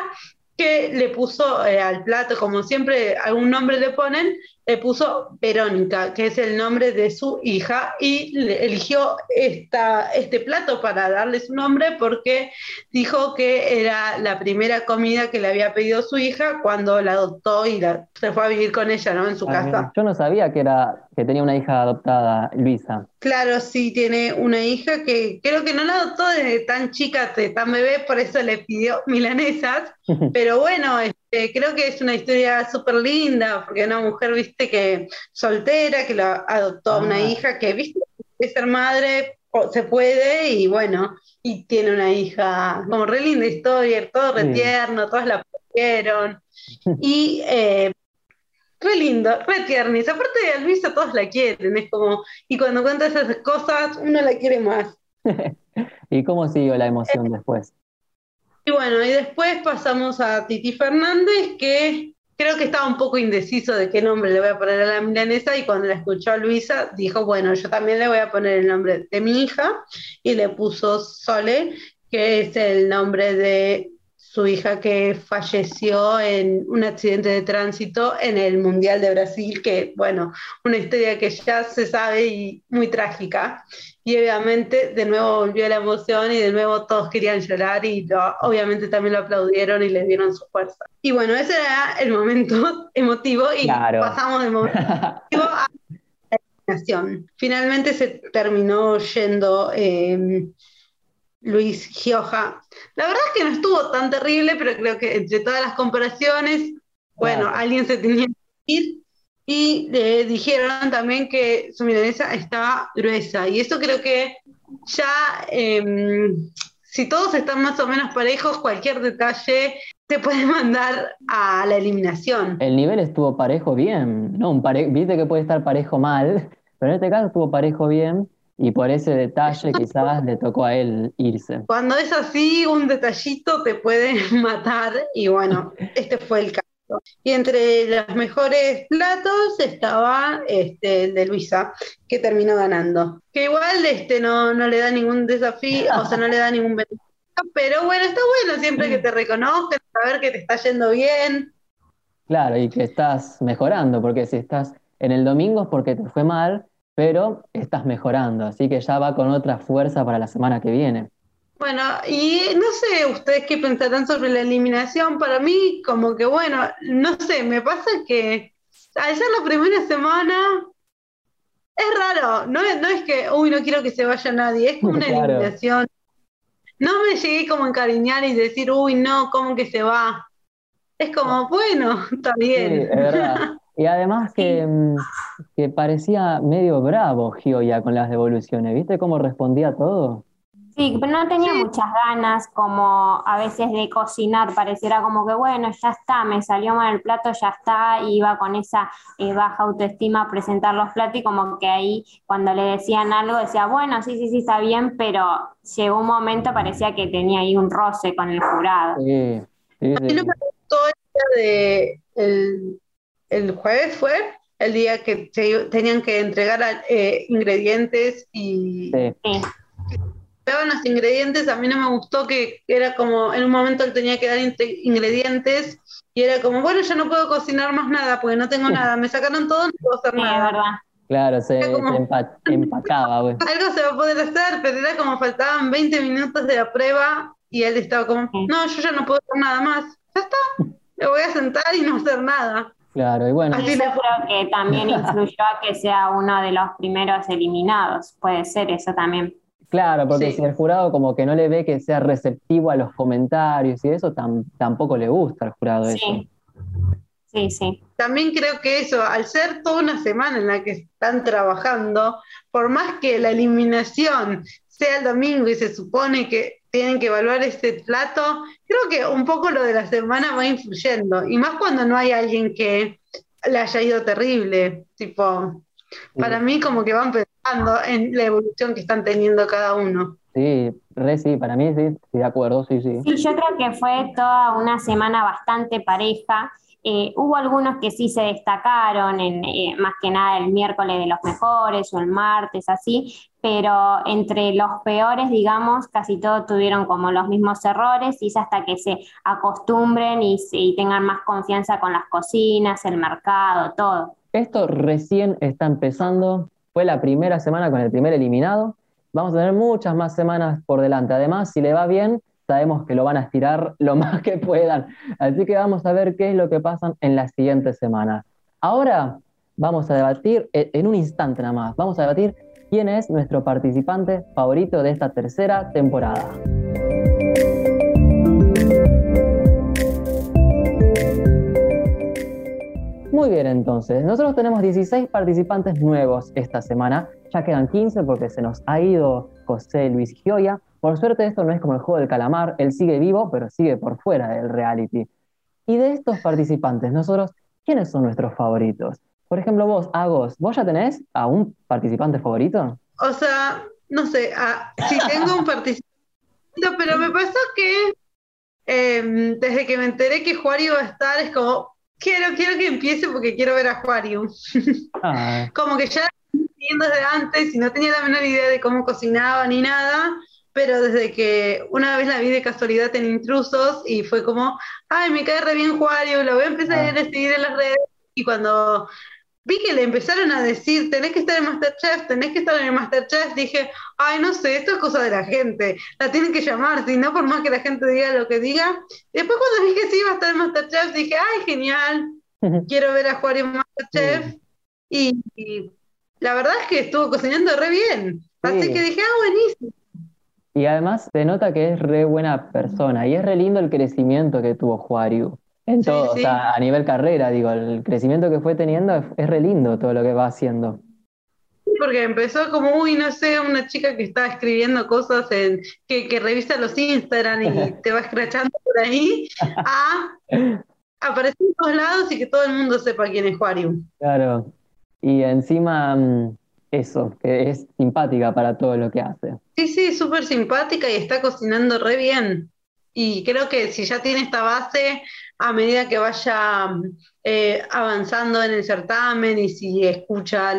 que le puso eh, al plato, como siempre algún nombre le ponen, le puso Verónica, que es el nombre de su hija, y eligió esta, este plato para darle su nombre porque dijo que era la primera comida que le había pedido su hija cuando la adoptó y se fue a vivir con ella, ¿no? En su ah, casa. Yo no sabía que, era, que tenía una hija adoptada, Luisa. Claro, sí, tiene una hija que creo que no la adoptó desde tan chica, tan bebé, por eso le pidió milanesas, pero bueno, creo que es una historia súper linda, porque una mujer, viste, que soltera, que la adoptó a una ah. hija, que, viste, que ser madre se puede y bueno, y tiene una hija, como re linda historia, todo re tierno, todas la pusieron. Y eh, re lindo, re tiernis. Aparte de Luisa, todos la quieren, es como, y cuando cuenta esas cosas, uno la quiere más. ¿Y cómo siguió la emoción después? Y bueno, y después pasamos a Titi Fernández, que creo que estaba un poco indeciso de qué nombre le voy a poner a la milanesa y cuando la escuchó a Luisa dijo, bueno, yo también le voy a poner el nombre de mi hija y le puso Sole, que es el nombre de su hija que falleció en un accidente de tránsito en el Mundial de Brasil, que bueno, una historia que ya se sabe y muy trágica. Y obviamente de nuevo volvió la emoción y de nuevo todos querían llorar y obviamente también lo aplaudieron y le dieron su fuerza. Y bueno, ese era el momento emotivo y pasamos del momento emotivo a la eliminación. Finalmente se terminó yendo... Eh, Luis Gioja. La verdad es que no estuvo tan terrible, pero creo que entre todas las comparaciones, bueno, alguien se tenía que ir. Y le dijeron también que su milanesa estaba gruesa. Y eso creo que ya, em, si todos están más o menos parejos, cualquier detalle te puede mandar a la eliminación. El nivel estuvo parejo bien, ¿no? Un Viste que puede estar parejo mal, pero en este caso estuvo parejo bien. Y por ese detalle quizás le tocó a él irse. Cuando es así, un detallito te puede matar y bueno, este fue el caso. Y entre los mejores platos estaba este, el de Luisa, que terminó ganando. Que igual este, no, no le da ningún desafío, o sea, no le da ningún beneficio, pero bueno, está bueno siempre que te reconozcan, saber que te está yendo bien. Claro, y que estás mejorando, porque si estás en el domingo es porque te fue mal, pero estás mejorando, así que ya va con otra fuerza para la semana que viene. Bueno, y no sé ustedes qué pensarán sobre la eliminación. Para mí, como que bueno, no sé, me pasa que al ser la primera semana es raro. No, no es que, uy, no quiero que se vaya nadie, es como una eliminación. No me llegué como a encariñar y decir, uy, no, ¿cómo que se va? Es como, bueno, está bien. es verdad. Y además mm, que, parecía medio bravo Gioia con las devoluciones, ¿viste cómo respondía todo? Sí, pero no tenía muchas ganas como a veces de cocinar, pareciera como que bueno, ya está, me salió mal el plato, ya está, y iba con esa eh, baja autoestima a presentar los platos y como que ahí cuando le decían algo decía, bueno, sí, sí, sí, está bien, pero llegó un momento, parecía que tenía ahí un roce con el jurado. Sí, sí, sí. de el, el jueves fue el día que tenían que entregar eh, ingredientes y sí. Los ingredientes, a mí no me gustó que era como, en un momento él tenía que dar ingredientes y era como, bueno, yo no puedo cocinar más nada porque no tengo nada, me sacaron todo, no puedo hacer nada. Verdad. Claro, se, empacaba. Algo se va a poder hacer, pero era como faltaban 20 minutos de la prueba y él estaba como, no, yo ya no puedo hacer nada más. Ya está, me voy a sentar y no hacer nada. Claro, y bueno. yo creo que también influyó a que sea uno de los primeros eliminados. Puede ser eso también. Claro, porque si el jurado como que no le ve que sea receptivo a los comentarios y eso, tampoco le gusta al jurado sí. eso. Sí, sí. También creo que eso, al ser toda una semana en la que están trabajando, por más que la eliminación sea el domingo y se supone que tienen que evaluar este plato, creo que un poco lo de la semana va influyendo, y más cuando no hay alguien que le haya ido terrible, tipo, para mí como que van pensando en la evolución que están teniendo cada uno. Sí, re sí, para mí sí, sí, de acuerdo, sí, sí. Sí, yo creo que fue toda una semana bastante pareja eh, hubo algunos que sí se destacaron, en, eh, más que nada el miércoles de los mejores o el martes, así, pero entre los peores, digamos, casi todos tuvieron como los mismos errores y es hasta que se acostumbren y, y tengan más confianza con las cocinas, el mercado, todo. Esto recién está empezando, fue la primera semana con el primer eliminado, vamos a tener muchas más semanas por delante, además, si le va bien, sabemos que lo van a estirar lo más que puedan. Así que vamos a ver qué es lo que pasa en las siguientes semanas. Ahora vamos a debatir, e, en un instante nada más, vamos a debatir quién es nuestro participante favorito de esta tercera temporada. Muy bien, entonces, nosotros tenemos 16 participantes nuevos esta semana, ya quedan 15 porque se nos ha ido José Luis Gioia, por suerte esto no es como el juego del calamar, él sigue vivo, pero sigue por fuera del reality. Y de estos participantes, nosotros, ¿quiénes son nuestros favoritos? Por ejemplo, vos, Agos, ¿vos ya tenés a un participante favorito? O sea, no sé, si tengo un participante, pero me pasó que em, desde que me enteré que Juario va a estar, es como, quiero, quiero que empiece porque quiero ver a Juario. Ah. como que ya viendo desde antes y no tenía la menor idea de cómo cocinaba ni nada pero desde que una vez la vi de casualidad en Intrusos y fue como, ay, me cae re bien Juario, lo voy a empezar a ah. seguir en las redes. Y cuando vi que le empezaron a decir, tenés que estar en Masterchef, tenés que estar en el Masterchef, dije, ay, no sé, esto es cosa de la gente, la tienen que llamar, si no, por más que la gente diga lo que diga. Después cuando vi que sí iba a estar en Masterchef, dije, ay, genial, quiero ver a Juario en Masterchef. Y, la verdad es que estuvo cocinando re bien. Así que dije, ah, buenísimo. Y además se nota que es re buena persona y es re lindo el crecimiento que tuvo Juariu. En todo, o sea, a nivel carrera, digo, el crecimiento que fue teniendo es, re lindo todo lo que va haciendo. Porque empezó como, uy, no sé, una chica que está escribiendo cosas en, que, que revisa los Instagram y te va escrachando por ahí, a aparecer en todos lados y que todo el mundo sepa quién es Juariu. Claro. Y encima mm, eso, que es simpática para todo lo que hace. Sí, sí, súper simpática y está cocinando re bien. Y creo que si ya tiene esta base, a medida que vaya eh, avanzando en el certamen y si escucha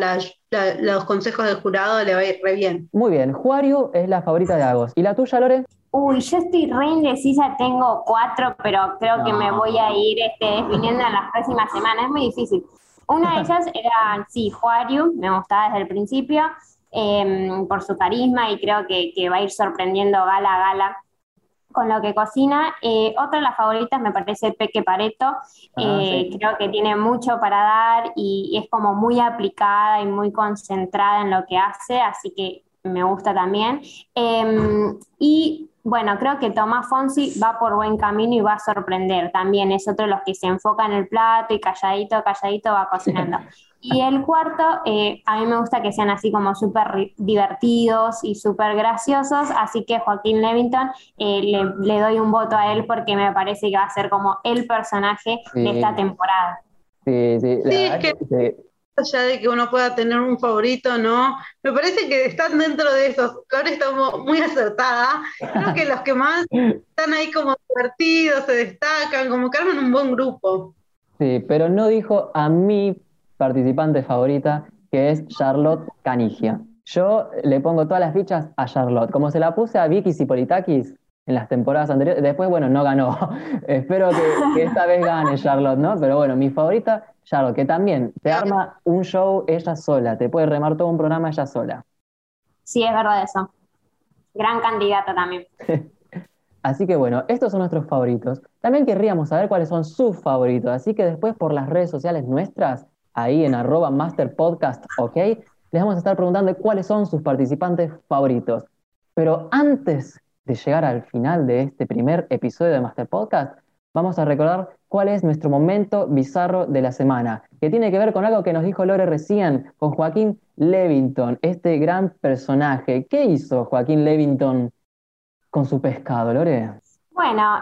los consejos del jurado, le va a ir re bien. Muy bien, Juario es la favorita de Agos. ¿Y la tuya, Lore? Uy, yo estoy re indecisa, tengo cuatro, pero creo que me voy a ir este, definiendo en las próximas semanas. Es muy difícil. Una de ellas era, sí, Juario, me gustaba desde el principio, em, por su carisma y creo que, va a ir sorprendiendo gala a gala con lo que cocina. Eh, otra de las favoritas me parece Peque Pareto, ah, eh, creo que tiene mucho para dar y, es como muy aplicada y muy concentrada en lo que hace, así que me gusta también. Em, y bueno, creo que Tomás Fonsi va por buen camino y va a sorprender. También es otro de los que se enfoca en el plato y calladito, calladito va cocinando. Y el cuarto, eh, a mí me gusta que sean así como súper divertidos y súper graciosos, así que Joaquín Levington eh, le, doy un voto a él porque me parece que va a ser como el personaje de esta temporada. Sí, sí, la que allá de que uno pueda tener un favorito, ¿no? Me parece que están dentro de esos. Ahora estamos muy acertada. Creo que los que más están ahí como divertidos, se destacan, como que arman un buen grupo. Sí, pero no dijo a mi participante favorita, que es Charlotte Canigia. Yo le pongo todas las fichas a Charlotte. Como se la puse a Vicky Sipolitakis en las temporadas anteriores, después, bueno, no ganó. Espero que, que esta vez gane Charlotte, ¿no? Pero bueno, mi favorita Claro, que también te arma un show ella sola, te puede remar todo un programa ella sola. Sí, es verdad eso. Gran candidata también. Así que bueno, estos son nuestros favoritos. También querríamos saber cuáles son sus favoritos, así que después por las redes sociales nuestras, ahí en arroba masterpodcast, ¿ok? Les vamos a estar preguntando cuáles son sus participantes favoritos. Pero antes de llegar al final de este primer episodio de Master Podcast, vamos a recordar cuál es nuestro momento bizarro de la semana, que tiene que ver con algo que nos dijo Lore recién, con Joaquín Levington, este gran personaje. ¿Qué hizo Joaquín Levington con su pescado, Lore? Bueno,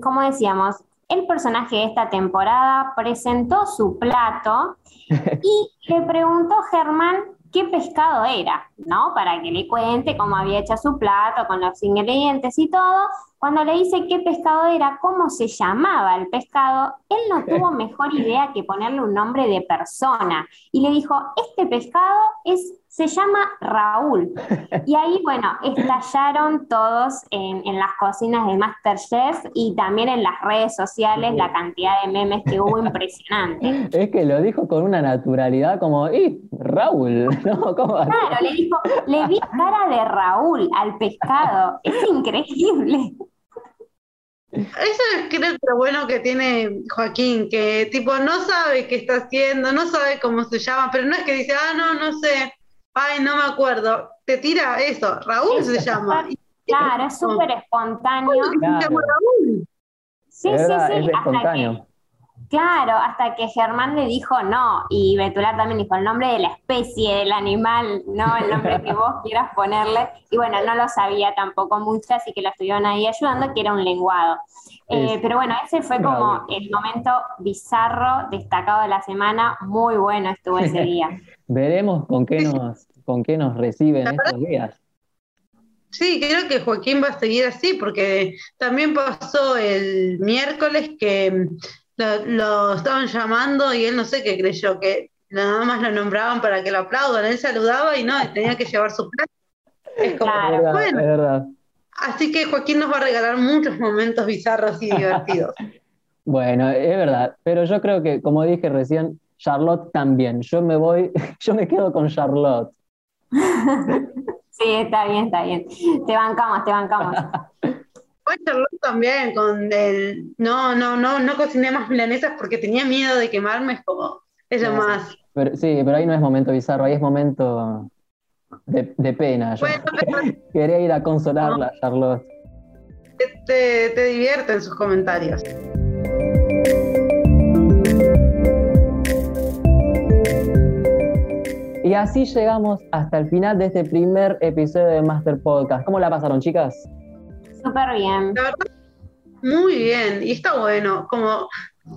como decíamos, el personaje de esta temporada presentó su plato y le preguntó a Germán qué pescado era, ¿no? Para que le cuente cómo había hecho su plato, con los ingredientes y todo. Cuando le dice qué pescado era, cómo se llamaba el pescado, él no tuvo mejor idea que ponerle un nombre de persona. Y le dijo, este pescado es, se llama Raúl. Y ahí, bueno, estallaron todos en, en las cocinas de Masterchef y también en las redes sociales la cantidad de memes que hubo impresionante. Es que lo dijo con una naturalidad como, ¡y Raúl! ¿no? claro, le dijo, le vi cara de Raúl al pescado. Es increíble. Eso es creo que lo bueno que tiene Joaquín, que tipo no sabe qué está haciendo, no sabe cómo se llama, pero no es que dice, ah, no, no sé, ay, no me acuerdo. Te tira eso, Raúl se llama. Claro, es súper espontáneo. Raúl? Sí, sí, sí. Es espontáneo. Claro, hasta que Germán le dijo no, y Betular también dijo el nombre de la especie, del animal, no el nombre que vos quieras ponerle. Y bueno, no lo sabía tampoco mucho, así que lo estuvieron ahí ayudando, que era un lenguado. Eh, pero bueno, ese fue como el momento bizarro, destacado de la semana. Muy bueno estuvo ese día. Veremos con qué nos, con qué nos reciben estos días. Sí, creo que Joaquín va a seguir así, porque también pasó el miércoles que lo, estaban llamando y él no sé qué creyó, que nada más lo nombraban para que lo aplaudan. Él saludaba y no, tenía que llevar su plato. Es como, bueno. Así que Joaquín nos va a regalar muchos momentos bizarros y divertidos. bueno, es verdad, pero yo creo que, como dije recién, Charlotte también. Yo me voy, yo me quedo con Charlotte. Sí, está bien, está bien. Te bancamos, te bancamos. Charlotte también con el no, no, no, no cociné más milanesas porque tenía miedo de quemarme, es como, es lo más. sí, pero ahí no es momento bizarro, ahí es momento de, pena. quería ir a consolarla, Charlotte. Te, te divierte en sus comentarios. Y así llegamos hasta el final de este primer episodio de Master Podcast. ¿Cómo la pasaron, chicas? Súper bien. La verdad, muy bien. Y está bueno, como,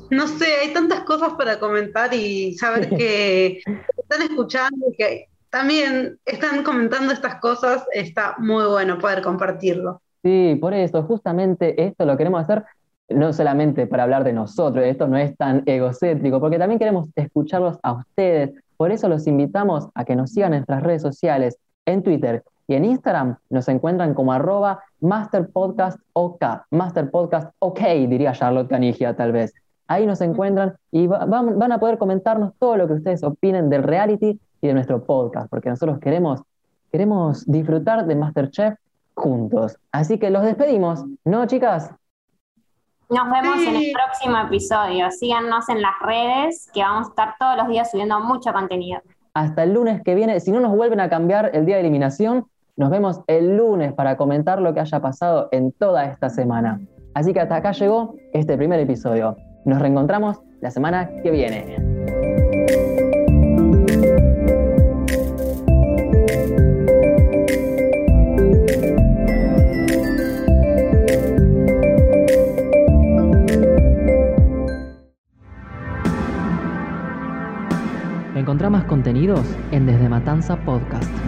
no sé, hay tantas cosas para comentar y saber que están escuchando y que también están comentando estas cosas, está muy bueno poder compartirlo. Sí, por eso, justamente esto lo queremos hacer no solamente para hablar de nosotros, esto no es tan egocéntrico, porque también queremos escucharlos a ustedes. Por eso los invitamos a que nos sigan en nuestras redes sociales, en Twitter y en Instagram nos encuentran como arroba masterpodcastok, masterpodcastok, diría Charlotte Canigia tal vez. Ahí nos encuentran y van a poder comentarnos todo lo que ustedes opinen del reality y de nuestro podcast, porque nosotros queremos, queremos disfrutar de Masterchef juntos. Así que los despedimos, ¿no, chicas? Nos vemos en el próximo episodio. Síganos en las redes, que vamos a estar todos los días subiendo mucho contenido. Hasta el lunes que viene. Si no nos vuelven a cambiar el día de eliminación, nos vemos el lunes para comentar lo que haya pasado en toda esta semana. Así que hasta acá llegó este primer episodio. Nos reencontramos la semana que viene. Encontrá más contenidos en Desde Matanza Podcast.